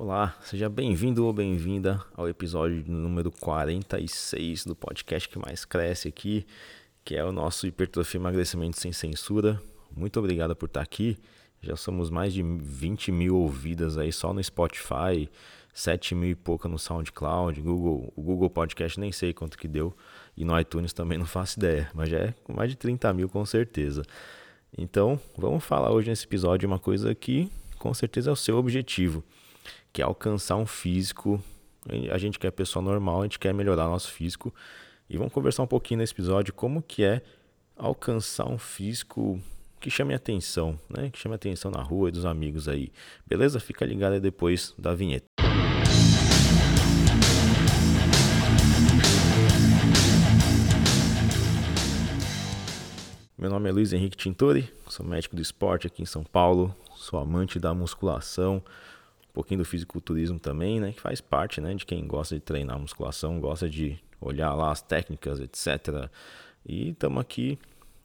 Olá, seja bem-vindo ou bem-vinda ao episódio número 46 do podcast que mais cresce aqui, que é o nosso Hipertrofia Emagrecimento Sem Censura. Muito obrigado por estar aqui. Já somos mais de 20 mil ouvidas aí só no Spotify, 7 mil e pouca no SoundCloud, Google, o Google Podcast nem sei quanto que deu, e no iTunes também não faço ideia, mas já é mais de 30 mil com certeza. Então, vamos falar hoje nesse episódio uma coisa que com certeza é o seu objetivo, que é alcançar um físico. A gente quer pessoa normal, a gente quer melhorar nosso físico. E vamos conversar um pouquinho nesse episódio como que é alcançar um físico que chame atenção, né? Que chame atenção na rua e dos amigos aí. Beleza? Fica ligado aí depois da vinheta. Meu nome é Luiz Henrique Tintori, sou médico do esporte aqui em São Paulo, sou amante da musculação, pouquinho do fisiculturismo também, né, que faz parte, né, de quem gosta de treinar musculação, gosta de olhar lá as técnicas, etc. E estamos aqui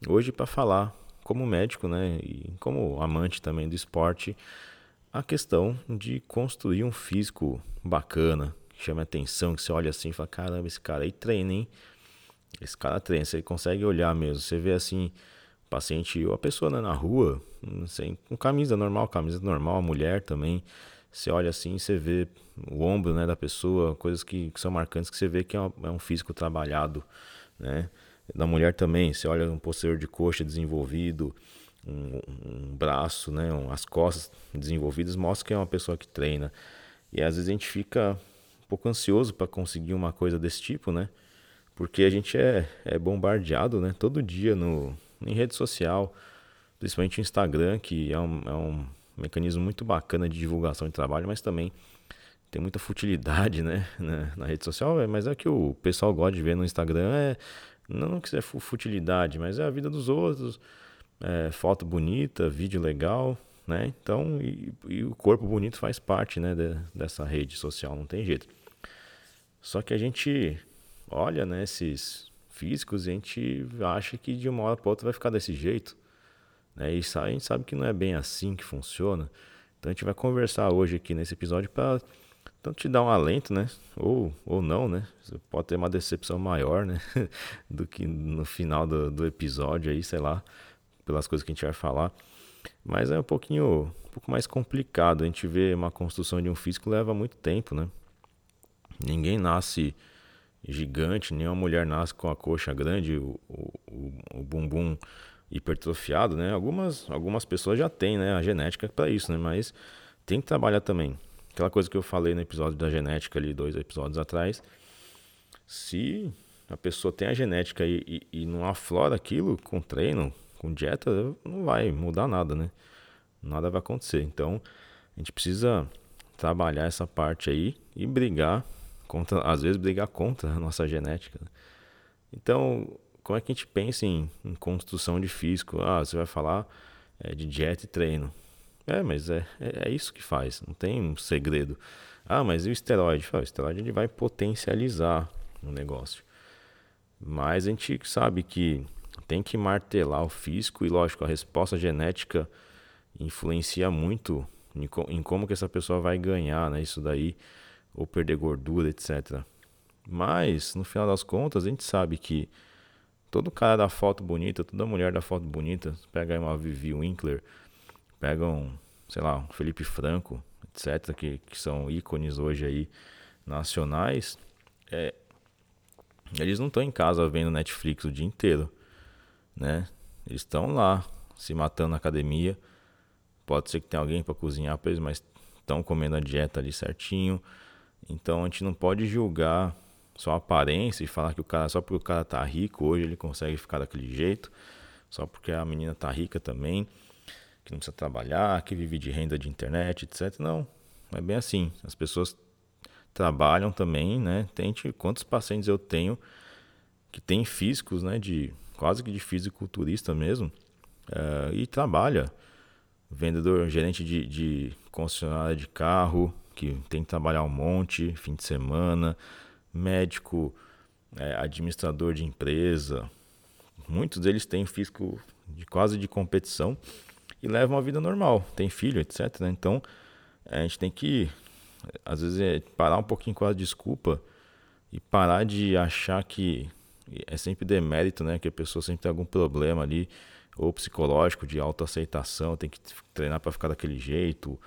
hoje para falar como médico, né, e como amante também do esporte, a questão de construir um físico bacana, que chame atenção, que você olha assim e fala, caramba, esse cara aí treina, hein? Esse cara treina, você consegue olhar mesmo. Você vê assim, paciente ou a pessoa né, na rua, sei, com camisa normal, camisa normal, a mulher também. Você olha assim, você vê o ombro né, da pessoa, coisas que, que são marcantes que você vê que é, é um físico trabalhado, né? Da mulher também, você olha um posterior de coxa desenvolvido, um, um braço, né, um, as costas desenvolvidas, mostra que é uma pessoa que treina. E às vezes a gente fica um pouco ansioso para conseguir uma coisa desse tipo, né? porque a gente é, é bombardeado né, todo dia no, em rede social, principalmente o Instagram, que é um, é um mecanismo muito bacana de divulgação de trabalho, mas também tem muita futilidade né, na, na rede social, é, mas é que o pessoal gosta de ver no Instagram, é, não que seja futilidade, mas é a vida dos outros, é, foto bonita, vídeo legal, né? Então, e, e, o corpo bonito faz parte né, de, dessa rede social, não tem jeito. Só que a gente olha né, esses físicos e a gente acha que de uma hora para outra vai ficar desse jeito. Né? E a gente sabe que não é bem assim que funciona. Então a gente vai conversar hoje aqui nesse episódio para tanto te dar um alento, né? Ou, ou não, né? Você pode ter uma decepção maior, né? do que no final do, do episódio aí, sei lá, pelas coisas que a gente vai falar. Mas é um pouquinho, um pouco mais complicado. A gente vê uma construção de um físico leva muito tempo, né? Ninguém nasce gigante, nenhuma mulher nasce com a coxa grande, o, o, o bumbum hipertrofiado, né? Algumas, algumas pessoas já têm, né? A genética para isso, né? Mas tem que trabalhar também. Aquela coisa que eu falei no episódio da genética ali, dois episódios atrás. Se a pessoa tem a genética e, e, e não aflora aquilo com treino, com dieta, não vai mudar nada, né? Nada vai acontecer. Então, a gente precisa trabalhar essa parte aí e brigar contra, às vezes brigar contra a nossa genética. Né? Então, como é que a gente pensa em, em construção de físico? Ah, você vai falar é, de dieta e treino. É, mas é, é, é, isso que faz, não tem um segredo. Ah, mas e o esteroide? o esteroide ele vai potencializar o negócio. Mas a gente sabe que tem que martelar o físico e, lógico, a resposta genética influencia muito em, em como que essa pessoa vai ganhar, né? Isso daí ou perder gordura, etc. Mas, no final das contas, a gente sabe que todo cara da foto bonita, toda mulher da foto bonita, pega aí uma Vivi Winkler, pega um, sei lá, um Felipe Franco, etc., que, que são ícones hoje aí nacionais, é, eles não estão em casa vendo Netflix o dia inteiro, né? Eles estão lá se matando na academia. Pode ser que tenha alguém para cozinhar para eles, mas estão comendo a dieta ali certinho, então a gente não pode julgar só aparência e falar que o cara, só porque o cara tá rico hoje ele consegue ficar daquele jeito, só porque a menina tá rica também, que não precisa trabalhar, que vive de renda de internet, etc. Não, não é bem assim. As pessoas trabalham também, né? Tente quantos pacientes eu tenho que tem físicos, né? De quase que de fisiculturista mesmo, uh, e trabalha vendedor, gerente de, de concessionária de carro, que tem que trabalhar um monte, fim de semana, médico, é, administrador de empresa. Muitos deles têm físico de quase de competição e levam uma vida normal, tem filho, etc. Né? Então a gente tem que às vezes é parar um pouquinho com a desculpa e parar de achar que é sempre demérito, né? Que a pessoa sempre tem algum problema ali, ou psicológico, de autoaceitação, tem que treinar para ficar daquele jeito,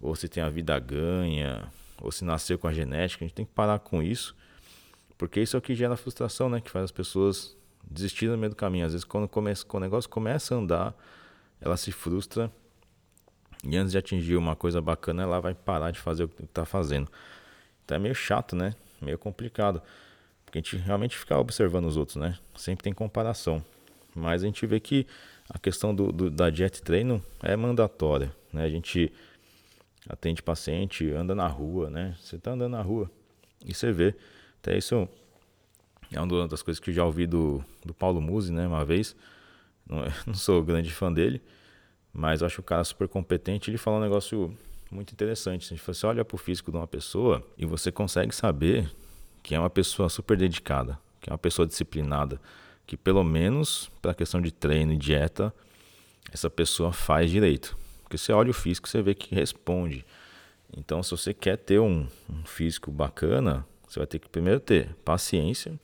ou se tem a vida ganha, ou se nasceu com a genética, a gente tem que parar com isso, porque isso é o que gera frustração, né? Que faz as pessoas desistirem no meio do caminho. Às vezes, quando, começa, quando o negócio começa a andar, ela se frustra e antes de atingir uma coisa bacana, ela vai parar de fazer o que está fazendo. Então é meio chato, né? Meio complicado. Porque a gente realmente fica observando os outros, né? Sempre tem comparação. Mas a gente vê que a questão do, do da dieta treino é mandatória, né? A gente atende paciente, anda na rua, né? Você está andando na rua e você vê. Até isso é uma das coisas que eu já ouvi do, do Paulo Musi, né? Uma vez. Não, não sou grande fã dele, mas acho o cara super competente. Ele falou um negócio muito interessante. Você olha para o físico de uma pessoa e você consegue saber que é uma pessoa super dedicada, que é uma pessoa disciplinada, que pelo menos para a questão de treino e dieta, essa pessoa faz direito. Porque você olha o físico, você vê que responde. Então, se você quer ter um, um físico bacana, você vai ter que primeiro ter paciência,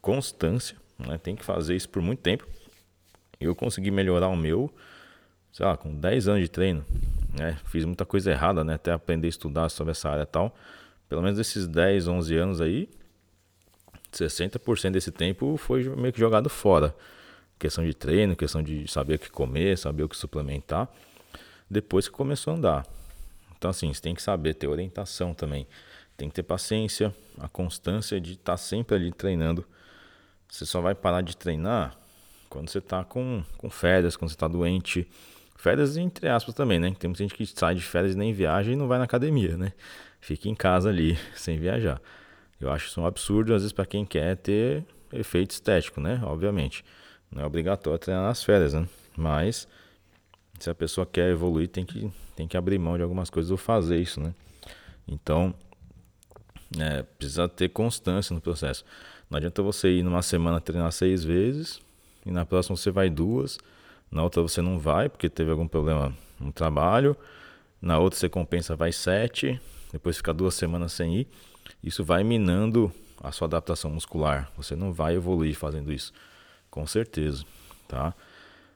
constância, né? tem que fazer isso por muito tempo. Eu consegui melhorar o meu sei lá, com 10 anos de treino, né? Fiz muita coisa errada, né? Até aprender a estudar sobre essa área e tal. Pelo menos esses 10, 11 anos aí, 60% desse tempo foi meio que jogado fora. Questão de treino, questão de saber o que comer, saber o que suplementar. Depois que começou a andar. Então, assim, você tem que saber ter orientação também. Tem que ter paciência, a constância de estar tá sempre ali treinando. Você só vai parar de treinar quando você está com, com férias, quando você está doente, Férias entre aspas também, né? Tem muita gente que sai de férias e nem viaja e não vai na academia, né? Fica em casa ali, sem viajar. Eu acho isso um absurdo, às vezes, para quem quer ter efeito estético, né? Obviamente. Não é obrigatório treinar nas férias, né? Mas se a pessoa quer evoluir, tem que, tem que abrir mão de algumas coisas ou fazer isso, né? Então, é, precisa ter constância no processo. Não adianta você ir numa semana treinar seis vezes e na próxima você vai duas na outra você não vai porque teve algum problema no trabalho, na outra você compensa vai sete, depois fica duas semanas sem ir. Isso vai minando a sua adaptação muscular. Você não vai evoluir fazendo isso, com certeza, tá?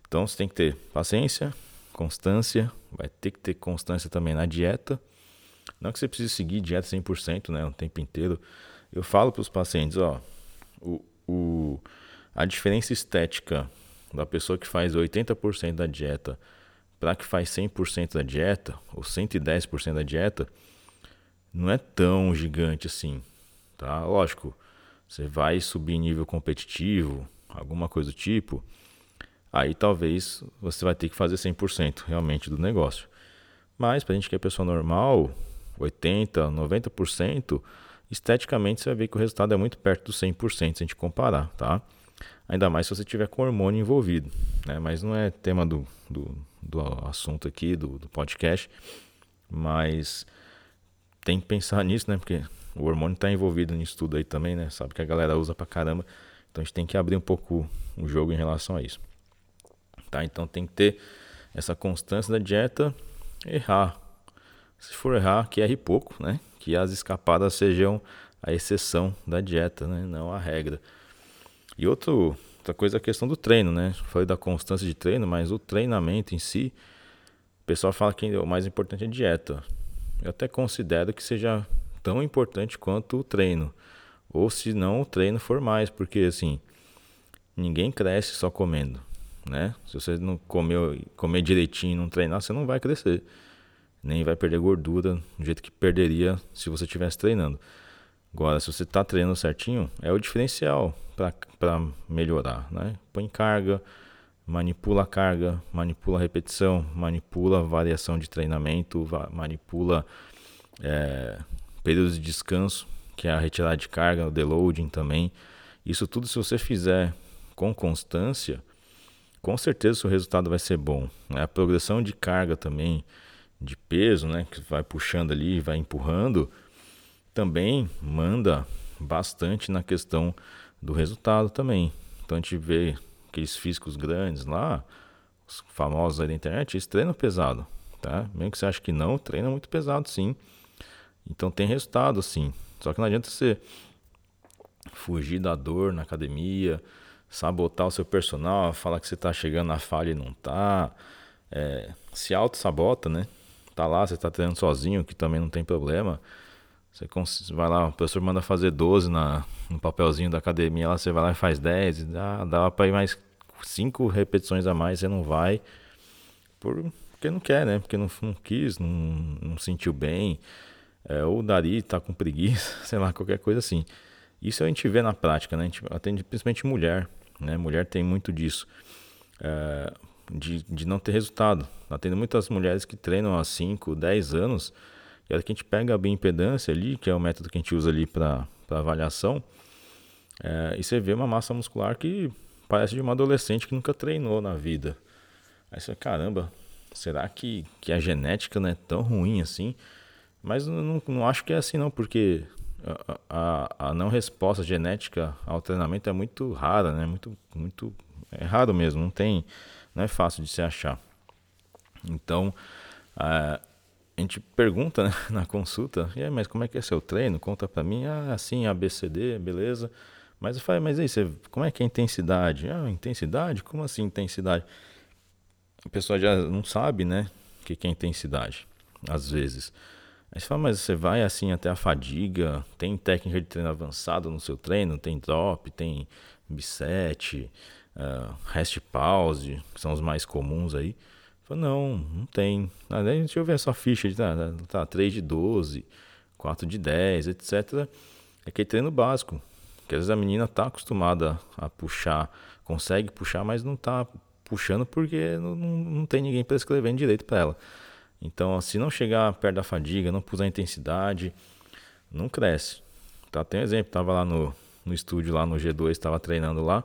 Então você tem que ter paciência, constância, vai ter que ter constância também na dieta. Não que você precise seguir dieta 100%, né, o tempo inteiro. Eu falo para os pacientes, ó, o, o, a diferença estética da pessoa que faz 80% da dieta para que faz 100% da dieta, ou 110% da dieta, não é tão gigante assim, tá? Lógico, você vai subir nível competitivo, alguma coisa do tipo, aí talvez você vai ter que fazer 100% realmente do negócio. Mas para a gente que é pessoa normal, 80, 90%, esteticamente você vai ver que o resultado é muito perto do 100% se a gente comparar, tá? Ainda mais se você tiver com hormônio envolvido. Né? Mas não é tema do, do, do assunto aqui, do, do podcast. Mas tem que pensar nisso, né? Porque o hormônio está envolvido nisso tudo aí também, né? Sabe que a galera usa pra caramba. Então a gente tem que abrir um pouco o jogo em relação a isso. Tá? Então tem que ter essa constância da dieta, errar. Se for errar, que erre pouco, né? Que as escapadas sejam a exceção da dieta, né? Não a regra. E outro, outra coisa é a questão do treino, né? Falei da constância de treino, mas o treinamento em si, o pessoal fala que o mais importante é a dieta. Eu até considero que seja tão importante quanto o treino. Ou se não, o treino for mais, porque assim, ninguém cresce só comendo, né? Se você não comer, comer direitinho não treinar, você não vai crescer. Nem vai perder gordura do jeito que perderia se você estivesse treinando. Agora, se você está treinando certinho, é o diferencial para melhorar. Né? Põe carga, manipula a carga, manipula a repetição, manipula a variação de treinamento, manipula é, períodos de descanso, que é a retirada de carga, o deloading também. Isso tudo, se você fizer com constância, com certeza o resultado vai ser bom. Né? A progressão de carga também, de peso, né, que vai puxando ali, vai empurrando também manda bastante na questão do resultado também. Então a gente vê aqueles físicos grandes lá, os famosos aí da internet, eles treinam pesado, tá? Mesmo que você ache que não, treina muito pesado sim. Então tem resultado, sim. Só que não adianta você fugir da dor na academia, sabotar o seu personal, falar que você está chegando na falha e não está. É, se auto-sabota, né? Tá lá, você está treinando sozinho, que também não tem problema. Você vai lá, o professor manda fazer 12 na, no papelzinho da academia, lá você vai lá e faz 10, dá, dá para ir mais 5 repetições a mais, você não vai, por, porque não quer, né? Porque não, não quis, não, não sentiu bem, é, ou Dari tá com preguiça, sei lá, qualquer coisa assim. Isso a gente vê na prática, né? A gente atende principalmente mulher, né? Mulher tem muito disso, é, de, de não ter resultado. Atendo muitas mulheres que treinam há 5, 10 anos, e a que a gente pega a bioimpedância ali, que é o método que a gente usa ali para avaliação, é, e você vê uma massa muscular que parece de uma adolescente que nunca treinou na vida. Aí você, caramba, será que, que a genética não é tão ruim assim? Mas não, não acho que é assim não, porque a, a, a, não resposta genética ao treinamento é muito rara, né? Muito, muito é raro mesmo, não tem, não é fácil de se achar. Então, a, gente pergunta né, na consulta, e aí, mas como é que é seu treino? Conta para mim, ah, assim, ABCD, beleza. Mas eu falei, mas aí, você, como é que é a intensidade? Ah, intensidade? Como assim intensidade? A pessoa já não sabe, né, o que, que é intensidade, às vezes. Aí você fala, mas você vai assim até a fadiga, tem técnica de treino avançado no seu treino, tem drop, tem bisete, uh, rest pause, que são os mais comuns aí. Falei, não, não tem. Ah, deixa eu ver a sua ficha de tá, tá, 3 de 12, 4 de 10, etc. É aquele treino básico. Que às vezes a menina tá acostumada a puxar, consegue puxar, mas não tá puxando porque não, não, tem ninguém prescrevendo direito para ela. Então, se não chegar perto da fadiga, não puser intensidade, não cresce. Tá, tem um exemplo, tava lá no, no estúdio, lá no G2, estava treinando lá.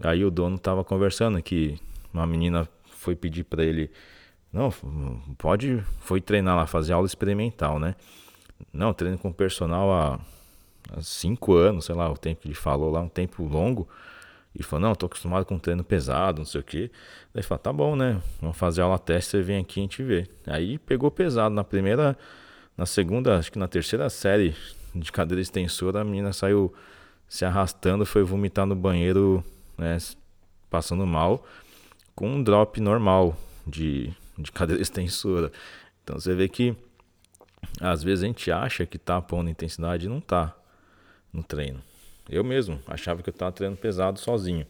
Aí o dono tava conversando que uma menina foi pedir para ele, não, pode, foi treinar lá, fazer aula experimental, né? Não, treino com personal há, há cinco anos, sei lá, o tempo que ele falou lá, um tempo longo. E falou, não, tô acostumado com treino pesado, não sei o que. Daí falou, tá bom, né? Vamos fazer aula teste, você vem aqui e a gente vê. Aí pegou pesado. Na primeira, na segunda, acho que na terceira série de cadeira extensora, a menina saiu se arrastando, foi vomitar no banheiro, né? Passando mal com um drop normal de, de cadeira extensora. Então você vê que às vezes a gente acha que tá pondo intensidade e não tá no treino. Eu mesmo achava que eu estava treinando pesado sozinho,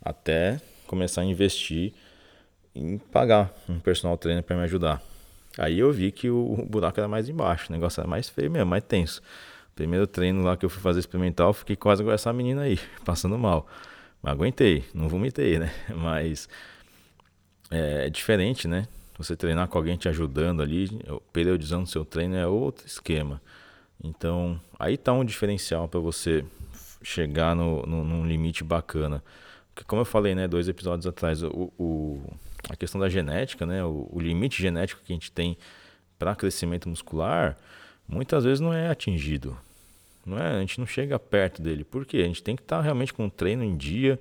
até começar a investir em pagar um personal trainer para me ajudar. Aí eu vi que o buraco era mais embaixo, o negócio era mais feio mesmo, mais tenso. Primeiro treino lá que eu fui fazer experimental, fiquei quase com essa menina aí, passando mal. Aguentei, não vomitei, né? Mas é, é diferente, né? Você treinar com alguém te ajudando ali, periodizando seu treino é outro esquema. Então, aí tá um diferencial para você chegar no, no, num limite bacana. Porque, como eu falei, né, dois episódios atrás, o, o a questão da genética, né, o, o limite genético que a gente tem para crescimento muscular, muitas vezes não é atingido. Não é, a gente não chega perto dele. Por quê? A gente tem que estar tá realmente com o treino em dia,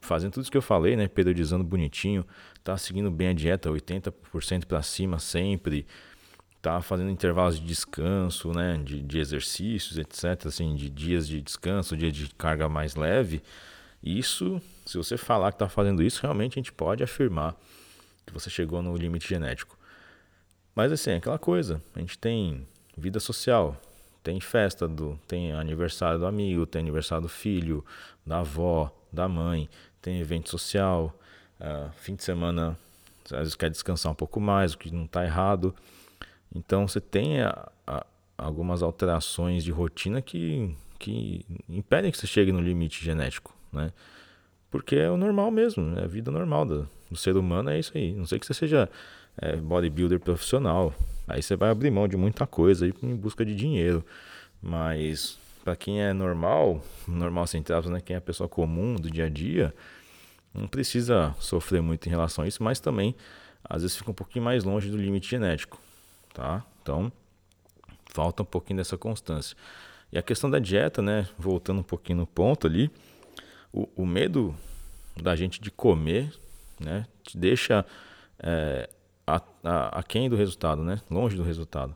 fazendo tudo isso que eu falei, né? Periodizando bonitinho, tá seguindo bem a dieta, 80% para cima sempre, tá fazendo intervalos de descanso, né? De, de exercícios, etc. Assim, de dias de descanso, dia de carga mais leve. Isso, se você falar que está fazendo isso, realmente a gente pode afirmar que você chegou no limite genético. Mas assim, é aquela coisa, a gente tem vida social, tem festa do, tem aniversário do amigo, tem aniversário do filho, da avó, da mãe, tem evento social, uh, fim de semana às vezes quer descansar um pouco mais, o que não está errado. Então você tem a, a, algumas alterações de rotina que, que impedem que você chegue no limite genético, né? Porque é o normal mesmo, é a vida normal do, do ser humano, é isso aí. Não sei que você seja é, bodybuilder profissional, aí você vai abrir mão de muita coisa aí em busca de dinheiro. Mas para quem é normal, normal sem né? Quem é a pessoa comum do dia a dia, não precisa sofrer muito em relação a isso, mas também às vezes fica um pouquinho mais longe do limite genético, tá? Então falta um pouquinho dessa constância. E a questão da dieta, né? Voltando um pouquinho no ponto ali, o, o medo da gente de comer, né? Te deixa é, a, aquém do resultado, né? Longe do resultado.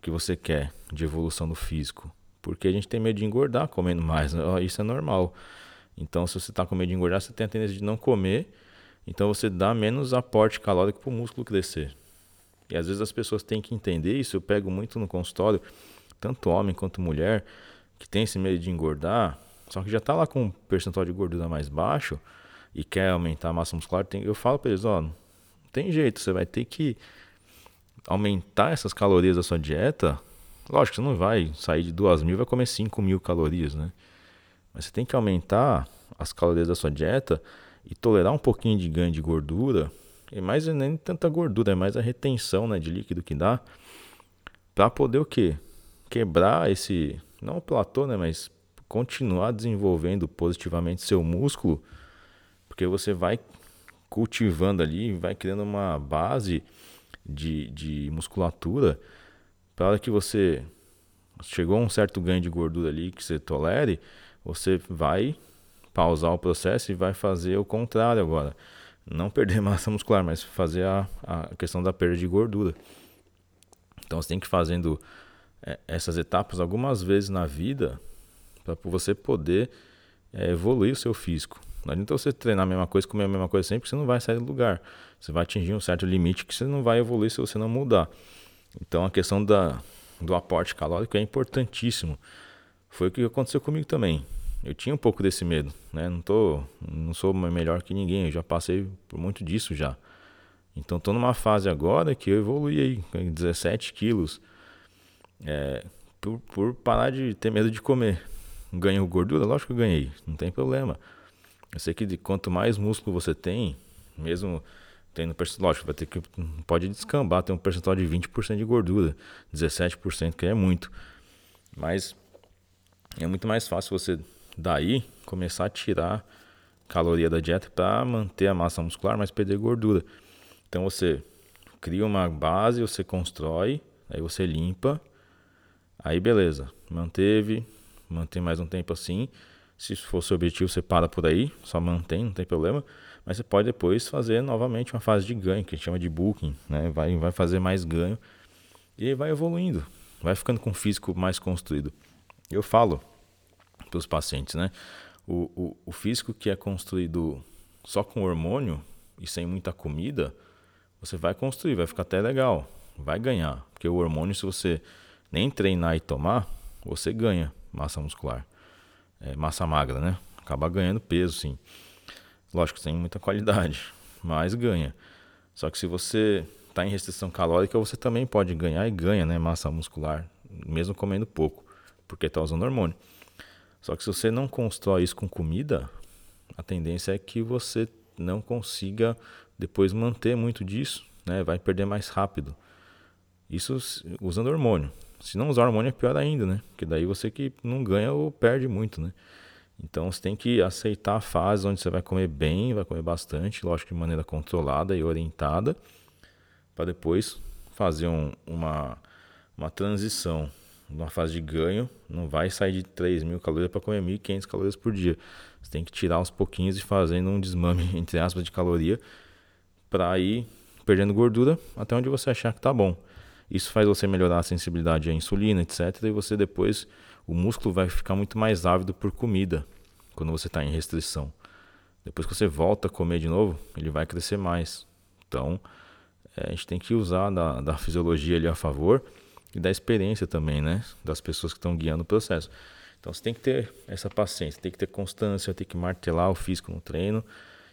que você quer de evolução do físico? Porque a gente tem medo de engordar comendo mais, né? isso é normal. Então, se você está com medo de engordar, você tem a tendência de não comer, então você dá menos aporte calórico para o músculo crescer. E às vezes as pessoas têm que entender isso. Eu pego muito no consultório, tanto homem quanto mulher, que tem esse medo de engordar, só que já está lá com um percentual de gordura mais baixo e quer aumentar a massa muscular. Tem, eu falo para eles: ó, tem jeito, você vai ter que aumentar essas calorias da sua dieta Lógico, você não vai sair de 2 mil e vai comer 5 mil calorias, né? Mas você tem que aumentar as calorias da sua dieta e tolerar um pouquinho de ganho de gordura. E mais nem tanta gordura, é mais a retenção né, de líquido que dá. Para poder o quê? Quebrar esse. Não o platô, né? Mas continuar desenvolvendo positivamente seu músculo. Porque você vai cultivando ali, vai criando uma base de, de musculatura para que você chegou a um certo ganho de gordura ali que você tolere, você vai pausar o processo e vai fazer o contrário agora. Não perder massa muscular, mas fazer a, a questão da perda de gordura. Então você tem que ir fazendo é, essas etapas algumas vezes na vida para você poder é, evoluir o seu físico. Não adianta você treinar a mesma coisa, comer a mesma coisa sempre, que você não vai sair do lugar. Você vai atingir um certo limite que você não vai evoluir se você não mudar. Então a questão da, do aporte calórico é importantíssimo. Foi o que aconteceu comigo também. Eu tinha um pouco desse medo, né? Não tô, não sou melhor que ninguém, eu já passei por muito disso já. Então estou numa fase agora que eu evolui aí, 17 quilos, é, por, por parar de ter medo de comer. Ganhou gordura? Lógico que eu ganhei, não tem problema. Eu sei que de quanto mais músculo você tem, mesmo tendo percentual, lógico, vai ter que pode descambar, tem um percentual de 20% de gordura, 17%, que é muito. Mas é muito mais fácil você daí começar a tirar caloria da dieta para manter a massa muscular, mas perder gordura. Então você cria uma base, você constrói, aí você limpa, aí beleza, manteve, mantém mais um tempo assim. Se for seu objetivo, você para por aí, só mantém, não tem problema. Mas você pode depois fazer novamente uma fase de ganho, que a gente chama de booking, né? Vai, vai fazer mais ganho e vai evoluindo, vai ficando com o físico mais construído. Eu falo para os pacientes, né? O, o, o físico que é construído só com hormônio e sem muita comida, você vai construir, vai ficar até legal, vai ganhar. Porque o hormônio, se você nem treinar e tomar, você ganha massa muscular, é, massa magra, né? Acaba ganhando peso, sim. Lógico, tem muita qualidade, mas ganha. Só que se você está em restrição calórica, você também pode ganhar e ganha né, massa muscular, mesmo comendo pouco, porque está usando hormônio. Só que se você não constrói isso com comida, a tendência é que você não consiga depois manter muito disso, né? vai perder mais rápido. Isso usando hormônio. Se não usar hormônio é pior ainda, né? Porque daí você que não ganha ou perde muito, né? Então você tem que aceitar a fase onde você vai comer bem, vai comer bastante, lógico de maneira controlada e orientada, para depois fazer um, uma, uma transição numa fase de ganho. Não vai sair de 3 mil calorias para comer 1.500 calorias por dia. Você tem que tirar uns pouquinhos e fazendo um desmame, entre aspas, de caloria, para ir perdendo gordura até onde você achar que está bom. Isso faz você melhorar a sensibilidade à insulina, etc. E você depois o músculo vai ficar muito mais ávido por comida quando você está em restrição. Depois que você volta a comer de novo, ele vai crescer mais. Então, é, a gente tem que usar da, da fisiologia ali a favor e da experiência também, né? Das pessoas que estão guiando o processo. Então, você tem que ter essa paciência, tem que ter constância, tem que martelar o físico no treino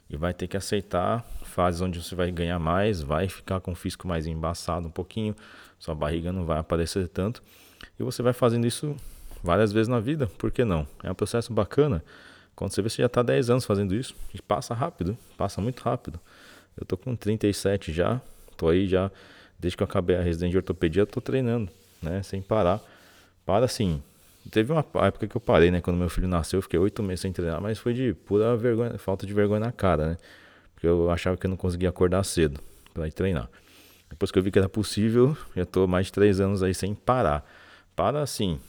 e vai ter que aceitar fases onde você vai ganhar mais, vai ficar com o físico mais embaçado um pouquinho, sua barriga não vai aparecer tanto. E você vai fazendo isso várias vezes na vida, por que não? É um processo bacana. Quando você vê, você já está 10 anos fazendo isso. E passa rápido, passa muito rápido. Eu tô com 37 já, tô aí já, desde que eu acabei a residência de ortopedia, tô treinando, né? Sem parar. Para assim. Teve uma época que eu parei, né? Quando meu filho nasceu, eu fiquei oito meses sem treinar, mas foi de pura vergonha, falta de vergonha na cara, né? Porque eu achava que eu não conseguia acordar cedo para ir treinar. Depois que eu vi que era possível, já tô mais de três anos aí sem parar. Para assim,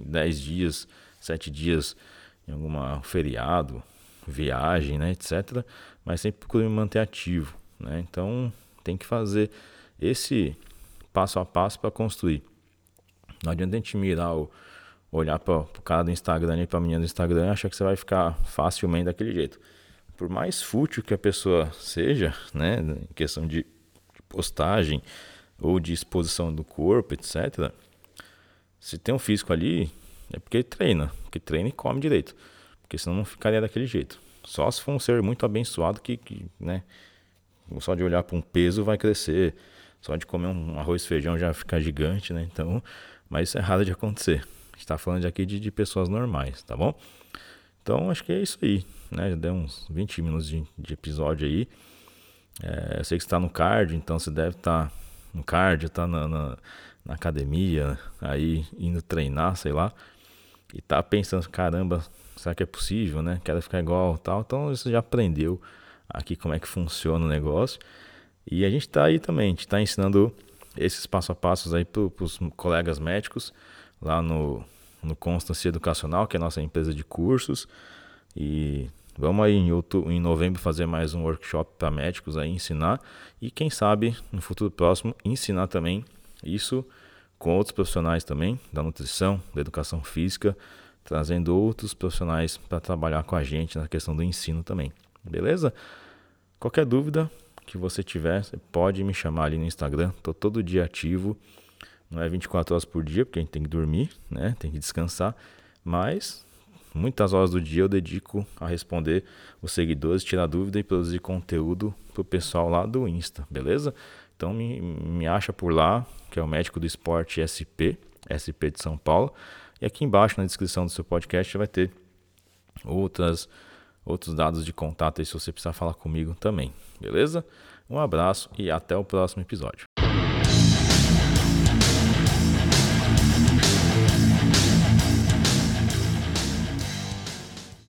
10 dias, 7 dias em algum feriado, viagem, né, etc. Mas sempre procuro me manter ativo. Né? Então tem que fazer esse passo a passo para construir. Não adianta a gente mirar o olhar para o cara do Instagram e para a menina do Instagram e achar que você vai ficar facilmente daquele jeito. Por mais fútil que a pessoa seja, né, em questão de postagem ou de exposição do corpo, etc. Se tem um físico ali, é porque treina, porque treina e come direito, porque senão não ficaria daquele jeito. Só se for um ser muito abençoado que, que né, só de olhar para um peso vai crescer, só de comer um arroz e feijão já fica gigante, né? Então, mas isso é raro de acontecer está falando aqui de, de pessoas normais, tá bom? Então acho que é isso aí, né? Já deu uns 20 minutos de, de episódio aí. É, eu sei que está no card, então você deve estar tá no card, tá na, na, na, academia, aí indo treinar, sei lá, e tá pensando, caramba, será que é possível, né? Quero ficar igual tal. Então você já aprendeu aqui como é que funciona o negócio. E a gente está aí também, a gente está ensinando esses passo a passos aí para os colegas médicos lá no, no Constance Educacional, que é a nossa empresa de cursos. E vamos aí em, outubro, em novembro fazer mais um workshop para médicos aí, ensinar. E quem sabe no futuro próximo ensinar também isso com outros profissionais também, da nutrição, da educação física, trazendo outros profissionais para trabalhar com a gente na questão do ensino também. Beleza? Qualquer dúvida que você tiver, você pode me chamar ali no Instagram. Estou todo dia ativo. Não é 24 horas por dia, porque a gente tem que dormir, né? Tem que descansar. Mas muitas horas do dia eu dedico a responder os seguidores, tirar dúvida e produzir conteúdo para o pessoal lá do Insta, beleza? Então me, me acha por lá, que é o médico do esporte SP, SP de São Paulo. E aqui embaixo na descrição do seu podcast vai ter outras, outros dados de contato aí se você precisar falar comigo também, beleza? Um abraço e até o próximo episódio.